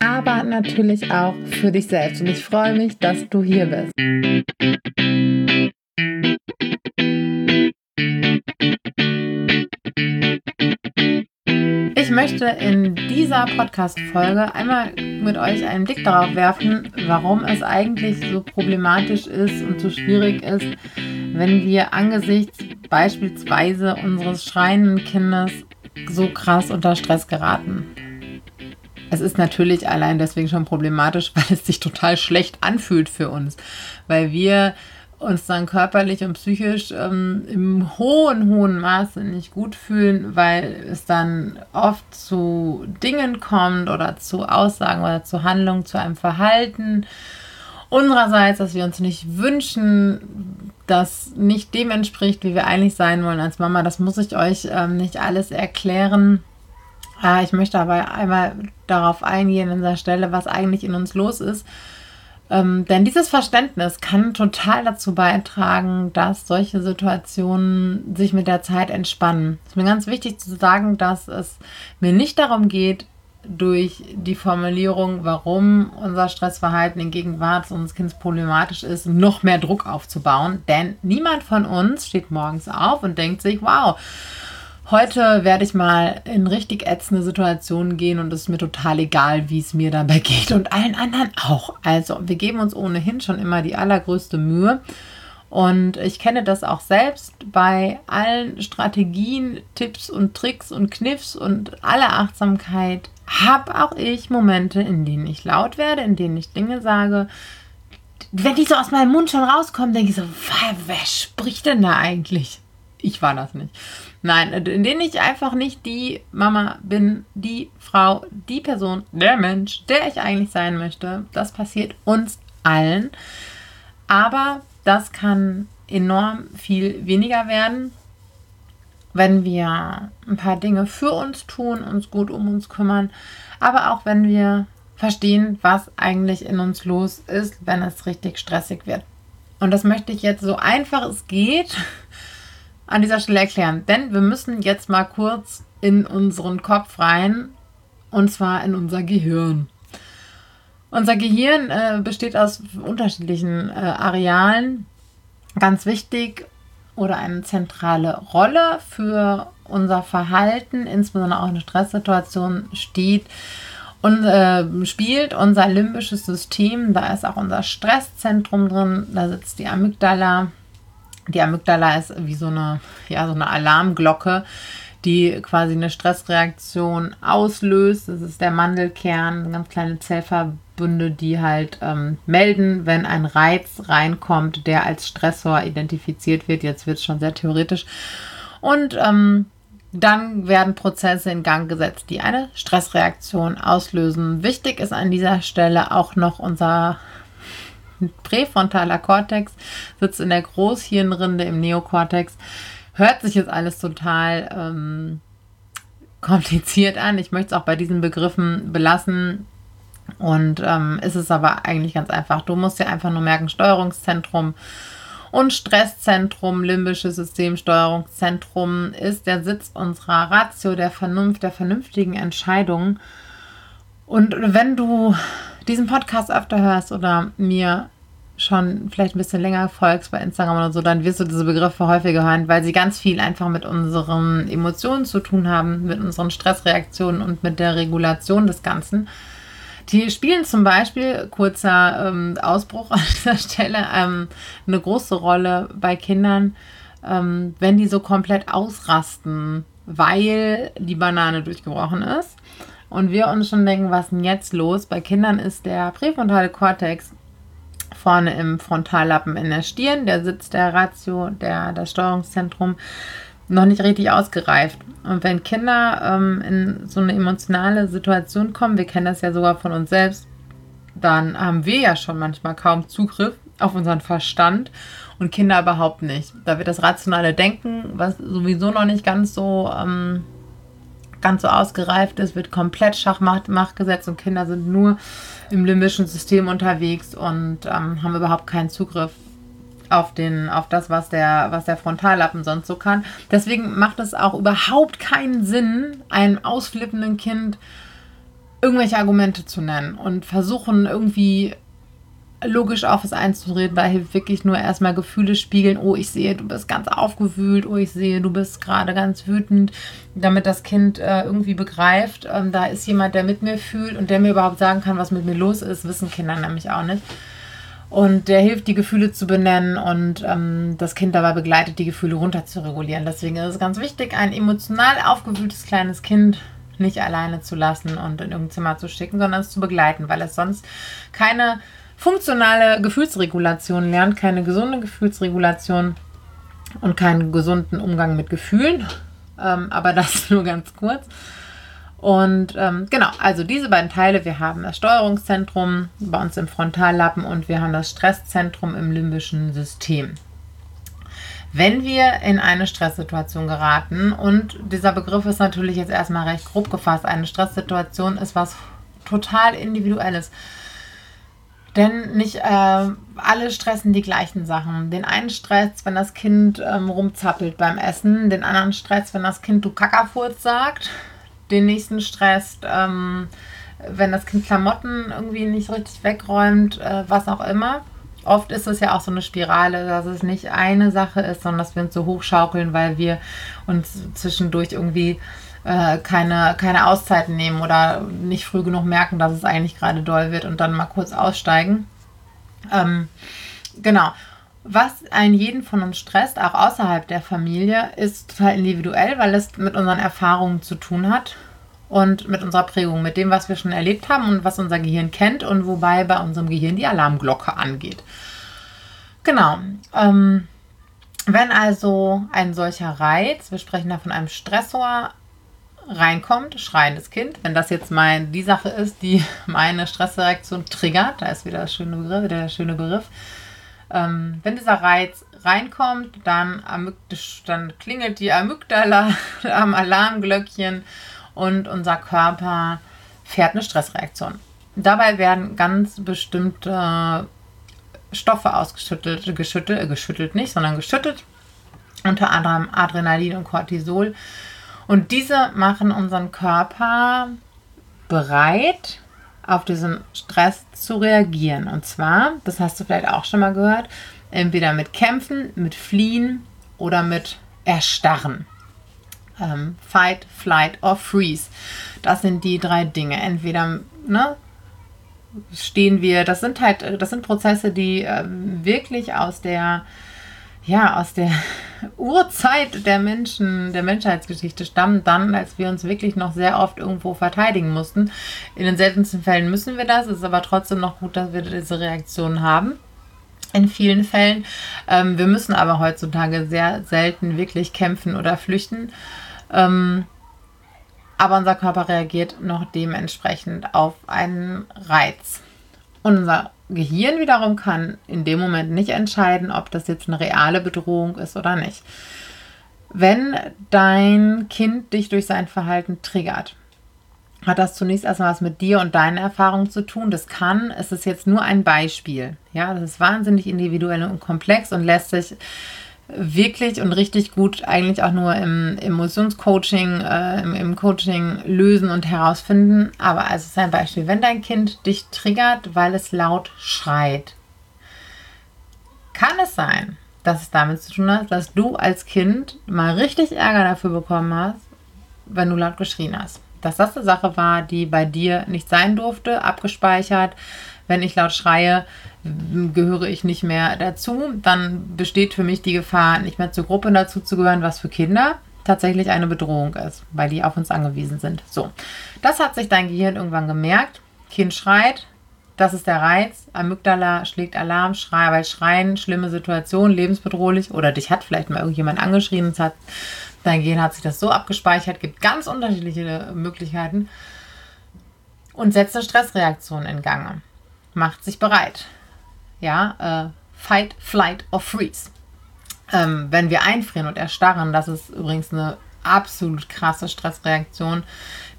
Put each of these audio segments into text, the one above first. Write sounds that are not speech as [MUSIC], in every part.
aber natürlich auch für dich selbst. Und ich freue mich, dass du hier bist. Ich möchte in dieser Podcast-Folge einmal mit euch einen Blick darauf werfen, warum es eigentlich so problematisch ist und so schwierig ist, wenn wir angesichts beispielsweise unseres schreienden Kindes so krass unter Stress geraten. Es ist natürlich allein deswegen schon problematisch, [LAUGHS] weil es sich total schlecht anfühlt für uns, weil wir uns dann körperlich und psychisch ähm, im hohen, hohen Maße nicht gut fühlen, weil es dann oft zu Dingen kommt oder zu Aussagen oder zu Handlungen, zu einem Verhalten unsererseits, dass wir uns nicht wünschen, das nicht dem entspricht, wie wir eigentlich sein wollen als Mama. Das muss ich euch ähm, nicht alles erklären. Ah, ich möchte aber einmal darauf eingehen an dieser Stelle, was eigentlich in uns los ist. Ähm, denn dieses Verständnis kann total dazu beitragen, dass solche Situationen sich mit der Zeit entspannen. Es ist mir ganz wichtig zu sagen, dass es mir nicht darum geht, durch die Formulierung, warum unser Stressverhalten in Gegenwart unseres Kindes problematisch ist, noch mehr Druck aufzubauen. Denn niemand von uns steht morgens auf und denkt sich, wow, Heute werde ich mal in richtig ätzende Situationen gehen und es ist mir total egal, wie es mir dabei [LAUGHS] geht und allen anderen auch. Also wir geben uns ohnehin schon immer die allergrößte Mühe. Und ich kenne das auch selbst bei allen Strategien, Tipps und Tricks und Kniffs und aller Achtsamkeit habe auch ich Momente, in denen ich laut werde, in denen ich Dinge sage. Wenn die so aus meinem Mund schon rauskommen, denke ich so, wer, spricht denn da eigentlich? Ich war das nicht. Nein, in denen ich einfach nicht die Mama bin, die Frau, die Person, der Mensch, der ich eigentlich sein möchte. Das passiert uns allen. Aber das kann enorm viel weniger werden, wenn wir ein paar Dinge für uns tun, uns gut um uns kümmern, aber auch wenn wir verstehen, was eigentlich in uns los ist, wenn es richtig stressig wird. Und das möchte ich jetzt so einfach es geht an dieser Stelle erklären. Denn wir müssen jetzt mal kurz in unseren Kopf rein und zwar in unser Gehirn. Unser Gehirn äh, besteht aus unterschiedlichen äh, Arealen. Ganz wichtig oder eine zentrale Rolle für unser Verhalten, insbesondere auch in Stresssituationen, steht und äh, spielt unser limbisches System. Da ist auch unser Stresszentrum drin. Da sitzt die Amygdala die Amygdala ist wie so eine, ja, so eine Alarmglocke, die quasi eine Stressreaktion auslöst. Das ist der Mandelkern, ganz kleine Zellverbünde, die halt ähm, melden, wenn ein Reiz reinkommt, der als Stressor identifiziert wird. Jetzt wird es schon sehr theoretisch. Und ähm, dann werden Prozesse in Gang gesetzt, die eine Stressreaktion auslösen. Wichtig ist an dieser Stelle auch noch unser präfrontaler Kortex sitzt in der Großhirnrinde im Neokortex. Hört sich jetzt alles total ähm, kompliziert an. Ich möchte es auch bei diesen Begriffen belassen. Und ähm, ist es aber eigentlich ganz einfach. Du musst dir einfach nur merken, Steuerungszentrum und Stresszentrum, limbisches System, Steuerungszentrum ist der Sitz unserer Ratio, der Vernunft, der vernünftigen Entscheidungen. Und wenn du diesen Podcast öfter hörst oder mir schon vielleicht ein bisschen länger folgst bei Instagram oder so, dann wirst du diese Begriffe häufiger hören, weil sie ganz viel einfach mit unseren Emotionen zu tun haben, mit unseren Stressreaktionen und mit der Regulation des Ganzen. Die spielen zum Beispiel, kurzer ähm, Ausbruch an dieser Stelle, ähm, eine große Rolle bei Kindern, ähm, wenn die so komplett ausrasten, weil die Banane durchgebrochen ist und wir uns schon denken, was ist denn jetzt los? Bei Kindern ist der präfrontale Kortex vorne im Frontallappen in der Stirn, der Sitz der Ratio, der, das Steuerungszentrum, noch nicht richtig ausgereift. Und wenn Kinder ähm, in so eine emotionale Situation kommen, wir kennen das ja sogar von uns selbst, dann haben wir ja schon manchmal kaum Zugriff auf unseren Verstand und Kinder überhaupt nicht. Da wird das rationale Denken, was sowieso noch nicht ganz so ähm, ganz so ausgereift ist, wird komplett Schachmacht gesetzt und Kinder sind nur im limbischen System unterwegs und ähm, haben überhaupt keinen Zugriff auf, den, auf das, was der, was der Frontallappen sonst so kann. Deswegen macht es auch überhaupt keinen Sinn, einem ausflippenden Kind irgendwelche Argumente zu nennen und versuchen irgendwie logisch auf es einzureden. Da hilft wirklich nur erstmal Gefühle spiegeln. Oh, ich sehe, du bist ganz aufgewühlt. Oh, ich sehe, du bist gerade ganz wütend. Damit das Kind äh, irgendwie begreift, ähm, da ist jemand, der mit mir fühlt und der mir überhaupt sagen kann, was mit mir los ist. Wissen Kinder nämlich auch nicht. Und der hilft, die Gefühle zu benennen und ähm, das Kind dabei begleitet, die Gefühle runter zu regulieren. Deswegen ist es ganz wichtig, ein emotional aufgewühltes kleines Kind nicht alleine zu lassen und in irgendein Zimmer zu schicken, sondern es zu begleiten, weil es sonst keine funktionale Gefühlsregulation lernt, keine gesunde Gefühlsregulation und keinen gesunden Umgang mit Gefühlen. Ähm, aber das [LAUGHS] nur ganz kurz. Und ähm, genau, also diese beiden Teile, wir haben das Steuerungszentrum bei uns im Frontallappen und wir haben das Stresszentrum im limbischen System. Wenn wir in eine Stresssituation geraten, und dieser Begriff ist natürlich jetzt erstmal recht grob gefasst, eine Stresssituation ist was total individuelles. Denn nicht äh, alle stressen die gleichen Sachen. Den einen stresst, wenn das Kind ähm, rumzappelt beim Essen, den anderen stresst, wenn das Kind du Kackerfurz sagt, den nächsten stresst, ähm, wenn das Kind Klamotten irgendwie nicht richtig wegräumt, äh, was auch immer. Oft ist es ja auch so eine Spirale, dass es nicht eine Sache ist, sondern dass wir uns so hochschaukeln, weil wir uns zwischendurch irgendwie äh, keine, keine Auszeiten nehmen oder nicht früh genug merken, dass es eigentlich gerade doll wird und dann mal kurz aussteigen. Ähm, genau. Was einen jeden von uns stresst, auch außerhalb der Familie, ist total individuell, weil es mit unseren Erfahrungen zu tun hat und mit unserer Prägung, mit dem, was wir schon erlebt haben und was unser Gehirn kennt und wobei bei unserem Gehirn die Alarmglocke angeht. Genau. Ähm, wenn also ein solcher Reiz, wir sprechen da von einem Stressor, reinkommt, schreiendes Kind, wenn das jetzt mein, die Sache ist, die [LAUGHS] meine Stressreaktion triggert, da ist wieder, schöne Begriff, der schöne Begriff. Ähm, wenn dieser Reiz reinkommt, dann, dann klingelt die Amygdala [LAUGHS] am Alarmglöckchen und unser Körper fährt eine Stressreaktion. Dabei werden ganz bestimmte Stoffe ausgeschüttelt, geschüttelt, geschüttelt nicht, sondern geschüttet, unter anderem Adrenalin und Cortisol und diese machen unseren Körper bereit, auf diesen Stress zu reagieren. Und zwar, das hast du vielleicht auch schon mal gehört, entweder mit Kämpfen, mit Fliehen oder mit Erstarren. Ähm, fight, Flight or Freeze. Das sind die drei Dinge. Entweder ne, stehen wir, das sind halt, das sind Prozesse, die äh, wirklich aus der ja, aus der [LAUGHS] Urzeit der Menschen, der Menschheitsgeschichte stammen, dann, als wir uns wirklich noch sehr oft irgendwo verteidigen mussten. In den seltensten Fällen müssen wir das, es ist aber trotzdem noch gut, dass wir diese Reaktion haben. In vielen Fällen. Ähm, wir müssen aber heutzutage sehr selten wirklich kämpfen oder flüchten. Ähm, aber unser Körper reagiert noch dementsprechend auf einen Reiz. Unser Gehirn wiederum kann in dem Moment nicht entscheiden, ob das jetzt eine reale Bedrohung ist oder nicht. Wenn dein Kind dich durch sein Verhalten triggert, hat das zunächst erstmal was mit dir und deinen Erfahrungen zu tun. Das kann, es ist jetzt nur ein Beispiel. Ja, das ist wahnsinnig individuell und komplex und lässt sich wirklich und richtig gut eigentlich auch nur im Emotionscoaching, äh, im, im, Coaching lösen und herausfinden. Aber also ist ein Beispiel, wenn dein Kind dich triggert, weil es laut schreit, kann es sein, dass es damit zu tun hat, dass du als Kind mal richtig Ärger dafür bekommen hast, wenn du laut geschrien hast. Dass das eine Sache war, die bei dir nicht sein durfte, abgespeichert. Wenn ich laut schreie, gehöre ich nicht mehr dazu, dann besteht für mich die Gefahr, nicht mehr zur Gruppe dazu zu gehören, was für Kinder tatsächlich eine Bedrohung ist, weil die auf uns angewiesen sind. So, das hat sich dein Gehirn irgendwann gemerkt. Kind schreit, das ist der Reiz. Amygdala schlägt Alarm, schrei, weil Schreien, schlimme Situation, lebensbedrohlich oder dich hat vielleicht mal irgendjemand angeschrien und hat, dein Gehirn hat sich das so abgespeichert, gibt ganz unterschiedliche Möglichkeiten und setzt eine Stressreaktion in Gang. Macht sich bereit. Ja, äh, Fight, Flight or Freeze. Ähm, wenn wir einfrieren und erstarren, das ist übrigens eine absolut krasse Stressreaktion,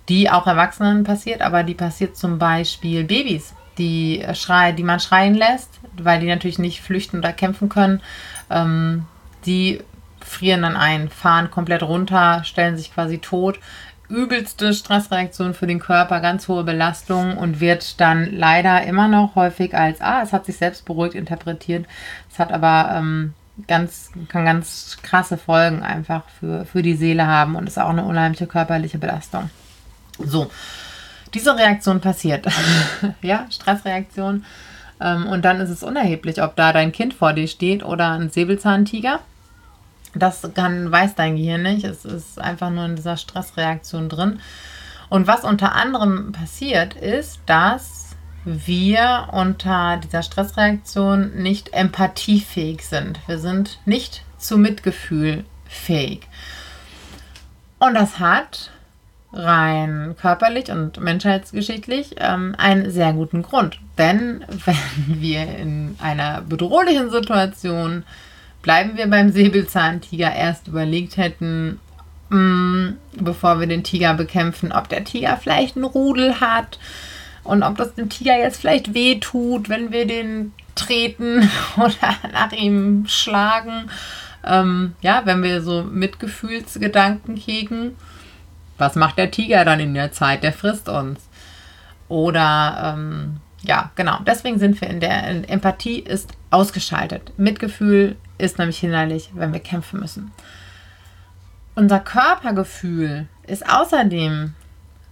die auch Erwachsenen passiert, aber die passiert zum Beispiel Babys, die, schrei die man schreien lässt, weil die natürlich nicht flüchten oder kämpfen können. Ähm, die frieren dann ein, fahren komplett runter, stellen sich quasi tot. Übelste Stressreaktion für den Körper, ganz hohe Belastung und wird dann leider immer noch häufig als, ah, es hat sich selbst beruhigt interpretiert. Es hat aber ähm, ganz, kann ganz krasse Folgen einfach für, für die Seele haben und ist auch eine unheimliche körperliche Belastung. So, diese Reaktion passiert. [LAUGHS] ja, Stressreaktion. Ähm, und dann ist es unerheblich, ob da dein Kind vor dir steht oder ein Säbelzahntiger. Das kann, weiß dein Gehirn nicht. Es ist einfach nur in dieser Stressreaktion drin. Und was unter anderem passiert, ist, dass wir unter dieser Stressreaktion nicht empathiefähig sind. Wir sind nicht zu Mitgefühl fähig. Und das hat rein körperlich und menschheitsgeschichtlich ähm, einen sehr guten Grund. Denn [LAUGHS] wenn wir in einer bedrohlichen Situation bleiben wir beim Säbelzahntiger erst überlegt hätten, mh, mm, bevor wir den Tiger bekämpfen, ob der Tiger vielleicht einen Rudel hat und ob das dem Tiger jetzt vielleicht weh tut, wenn wir den treten [LAUGHS] oder nach ihm schlagen. Ähm, ja, wenn wir so Mitgefühlsgedanken hegen. Was macht der Tiger dann in der Zeit? Der frisst uns. Oder ähm, ja, genau. Deswegen sind wir in der Empathie ist ausgeschaltet. Mitgefühl ist nämlich hinderlich, wenn wir kämpfen müssen. Unser Körpergefühl ist außerdem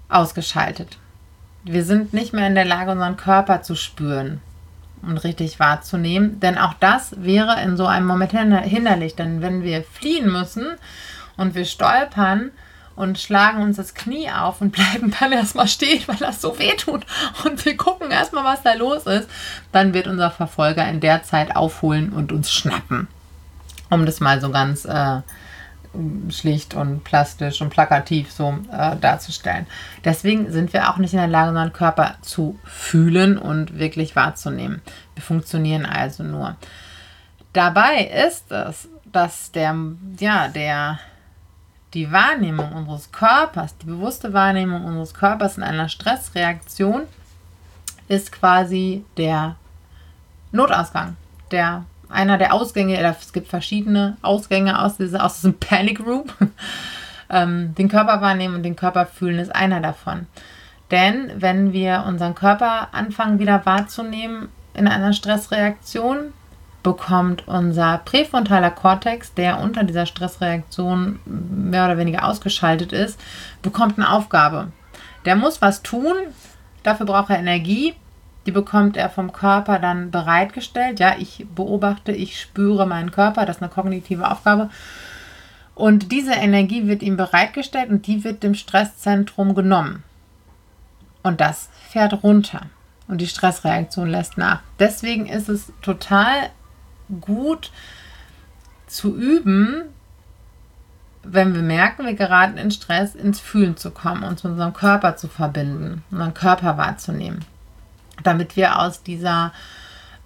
ausgeschaltet. Wir sind nicht mehr in der Lage, unseren Körper zu spüren und richtig wahrzunehmen, denn auch das wäre in so einem Moment hinderlich. Denn wenn wir fliehen müssen und wir stolpern, und schlagen uns das Knie auf und [LAUGHS] bleiben dann erstmal stehen, weil das so weh tut. Und wir gucken erstmal, was da los ist. Dann wird unser Verfolger in der Zeit aufholen und uns schnappen. Um das mal so ganz äh, schlicht und plastisch und plakativ so äh, darzustellen. Deswegen sind wir auch nicht in der Lage, unseren Körper zu fühlen und wirklich wahrzunehmen. Wir funktionieren also nur. Dabei ist es, dass der, ja, der die Wahrnehmung unseres Körpers, die bewusste Wahrnehmung unseres Körpers in einer Stressreaktion ist quasi der Notausgang, der einer der Ausgänge, es gibt verschiedene Ausgänge aus, dieser, aus diesem [LAUGHS] Panic Room. ähm, den Körper wahrnehmen und den Körper fühlen ist einer davon. Denn wenn wir unseren Körper anfangen wieder wahrzunehmen in einer Stressreaktion, bekommt unser präfrontaler Kortex, der unter dieser Stressreaktion mehr oder weniger ausgeschaltet ist, bekommt eine Aufgabe. Der muss was tun, dafür braucht er Energie, die bekommt er vom Körper dann bereitgestellt. Ja, ich beobachte, ich spüre meinen Körper, das ist eine kognitive Aufgabe. Und diese Energie wird ihm bereitgestellt und die wird dem Stresszentrum genommen. Und das fährt runter und die Stressreaktion lässt nach. Deswegen ist es total gut zu üben, wenn wir merken, wir geraten in Stress, ins Fühlen zu kommen, uns mit unserem Körper zu verbinden, unseren Körper wahrzunehmen, damit wir aus dieser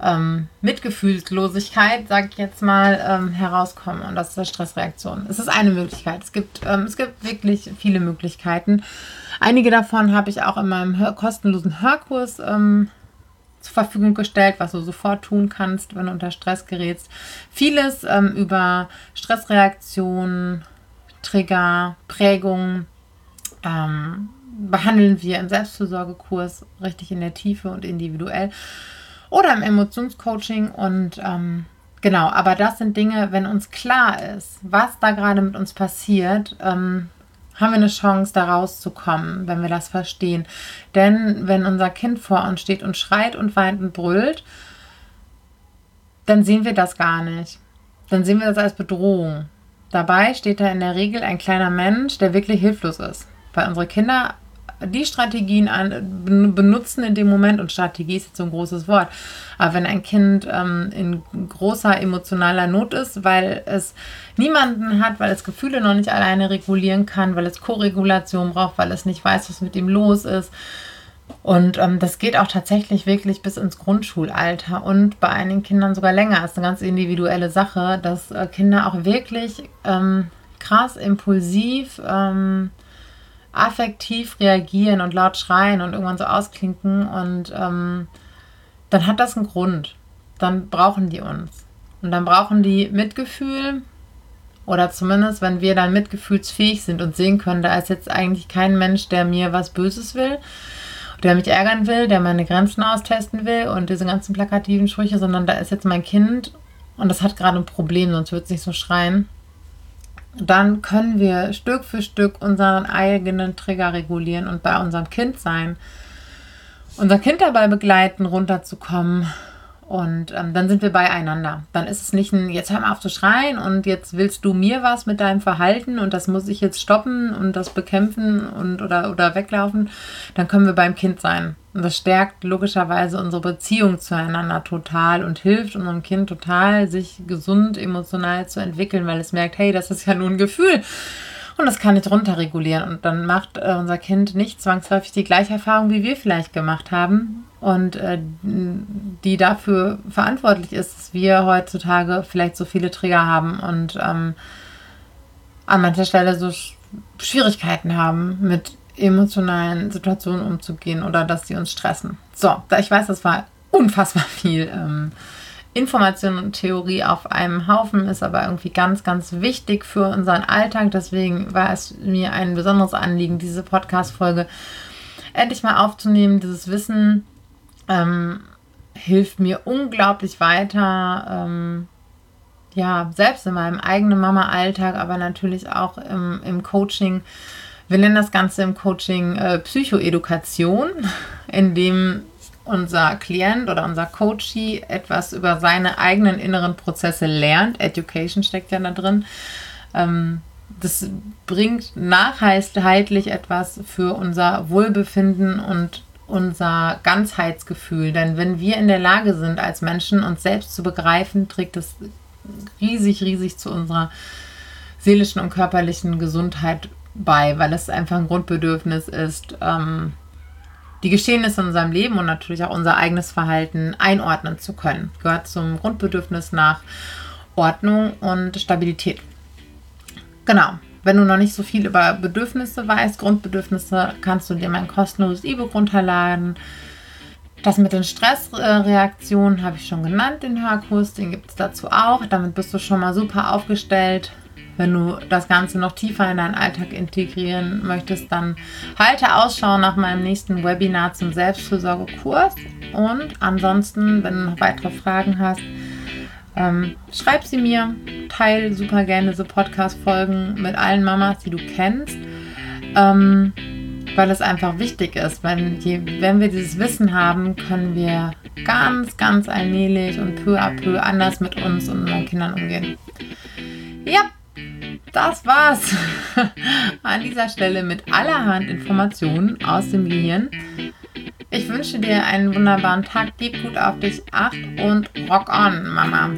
ähm, Mitgefühlslosigkeit, sag ich jetzt mal, ähm, herauskommen. Und das ist die Stressreaktion. Es ist eine Möglichkeit. Es gibt, ähm, es gibt wirklich viele Möglichkeiten. Einige davon habe ich auch in meinem Hör kostenlosen Hörkurs ähm, zur Verfügung gestellt, was du sofort tun kannst, wenn du unter Stress gerätst. Vieles ähm, über Stressreaktionen, Trigger, Prägung ähm, behandeln wir im Selbstfürsorgekurs richtig in der Tiefe und individuell oder im Emotionscoaching und ähm, Genau, aber das sind Dinge, wenn uns klar ist, was da gerade mit uns passiert, ähm, haben wir eine Chance, da rauszukommen, wenn wir das verstehen. Denn wenn unser Kind vor uns steht und schreit und weint und brüllt, dann sehen wir das gar nicht. Dann sehen wir das als Bedrohung. Dabei steht da in der Regel ein kleiner Mensch, der wirklich hilflos ist. Weil unsere Kinder die Strategien an, benutzen in dem Moment, und Strategie ist jetzt so ein großes Wort, aber wenn ein Kind ähm, in großer emotionaler Not ist, weil es niemanden hat, weil es Gefühle noch nicht alleine regulieren kann, weil es Koregulation braucht, weil es nicht weiß, was mit ihm los ist, Und ähm, das geht auch tatsächlich wirklich bis ins Grundschulalter und bei einigen Kindern sogar länger. Das ist eine ganz individuelle Sache, dass äh, Kinder auch wirklich ähm, krass impulsiv, ähm, affektiv reagieren und laut schreien und irgendwann so ausklinken. Und ähm, dann hat das einen Grund. Dann brauchen die uns. Und dann brauchen die Mitgefühl, oder zumindest, wenn wir dann mitgefühlsfähig sind und sehen können, da ist jetzt eigentlich kein Mensch, der mir was Böses will, der mich ärgern will, der meine Grenzen austesten will und diese ganzen plakativen Sprüche, sondern da ist jetzt mein Kind und das hat gerade ein Problem, sonst wird es nicht so schreien. Dann können wir Stück für Stück unseren eigenen Trigger regulieren und bei unserem Kind sein. Unser Kind dabei begleiten, runterzukommen und ähm, dann sind wir beieinander. Dann ist es nicht ein, jetzt hör mal auf zu schreien und jetzt willst du mir was mit deinem Verhalten und das muss ich jetzt stoppen und das bekämpfen und oder, oder weglaufen. Dann können wir beim Kind sein. Das stärkt logischerweise unsere Beziehung zueinander total und hilft unserem Kind total, sich gesund emotional zu entwickeln, weil es merkt, hey, das ist ja nur ein Gefühl. Und das kann ich runterregulieren. Und dann macht äh, unser Kind nicht zwangsläufig die gleiche Erfahrung, wie wir vielleicht gemacht haben. Und äh, die dafür verantwortlich ist, dass wir heutzutage vielleicht so viele Trigger haben und ähm, an mancher Stelle so Schwierigkeiten haben, mit emotionalen Situationen umzugehen oder dass sie uns stressen. So, ich weiß, das war unfassbar viel. Ähm, Information und Theorie auf einem Haufen, ist aber irgendwie ganz, ganz wichtig für unseren Alltag. Deswegen war es mir ein besonderes Anliegen, diese Podcast-Folge endlich mal aufzunehmen. Dieses Wissen ähm, hilft mir unglaublich weiter. Ähm, ja, selbst in meinem eigenen Mama-Alltag, aber natürlich auch im, im Coaching. Wir nennen das Ganze im Coaching äh, Psychoedukation, in dem unser Klient oder unser Coachee etwas über seine eigenen inneren Prozesse lernt. Education steckt ja da drin. Ähm, das bringt nachhaltig etwas für unser Wohlbefinden und unser Ganzheitsgefühl. Denn wenn wir in der Lage sind, als Menschen uns selbst zu begreifen, trägt es riesig, riesig zu unserer seelischen und körperlichen Gesundheit bei, weil es einfach ein Grundbedürfnis ist, ähm, die Geschehnisse in unserem Leben und natürlich auch unser eigenes Verhalten einordnen zu können. Gehört zum Grundbedürfnis nach Ordnung und Stabilität. Genau. Wenn du noch nicht so viel über Bedürfnisse weißt, Grundbedürfnisse, kannst du dir mein kostenloses E-Book runterladen. Das mit den Stressreaktionen habe ich schon genannt, den Hörkurs, den gibt es dazu auch. Damit bist du schon mal super aufgestellt wenn du das Ganze noch tiefer in deinen Alltag integrieren möchtest, dann halte Ausschau nach meinem nächsten Webinar zum Selbstfürsorgekurs. Und ansonsten, wenn du noch weitere Fragen hast, ähm, schreib sie mir, teile super gerne diese Podcast-Folgen mit allen Mamas, die du kennst, ähm, weil es einfach wichtig ist. Wenn, je, wenn wir dieses Wissen haben, können wir ganz, ganz allmählich und peu à peu anders mit uns und unseren Kindern umgehen. Ja, das war's an dieser Stelle mit allerhand Informationen aus dem Gehirn. Ich wünsche dir einen wunderbaren Tag, gib gut auf dich, acht und rock on, Mama.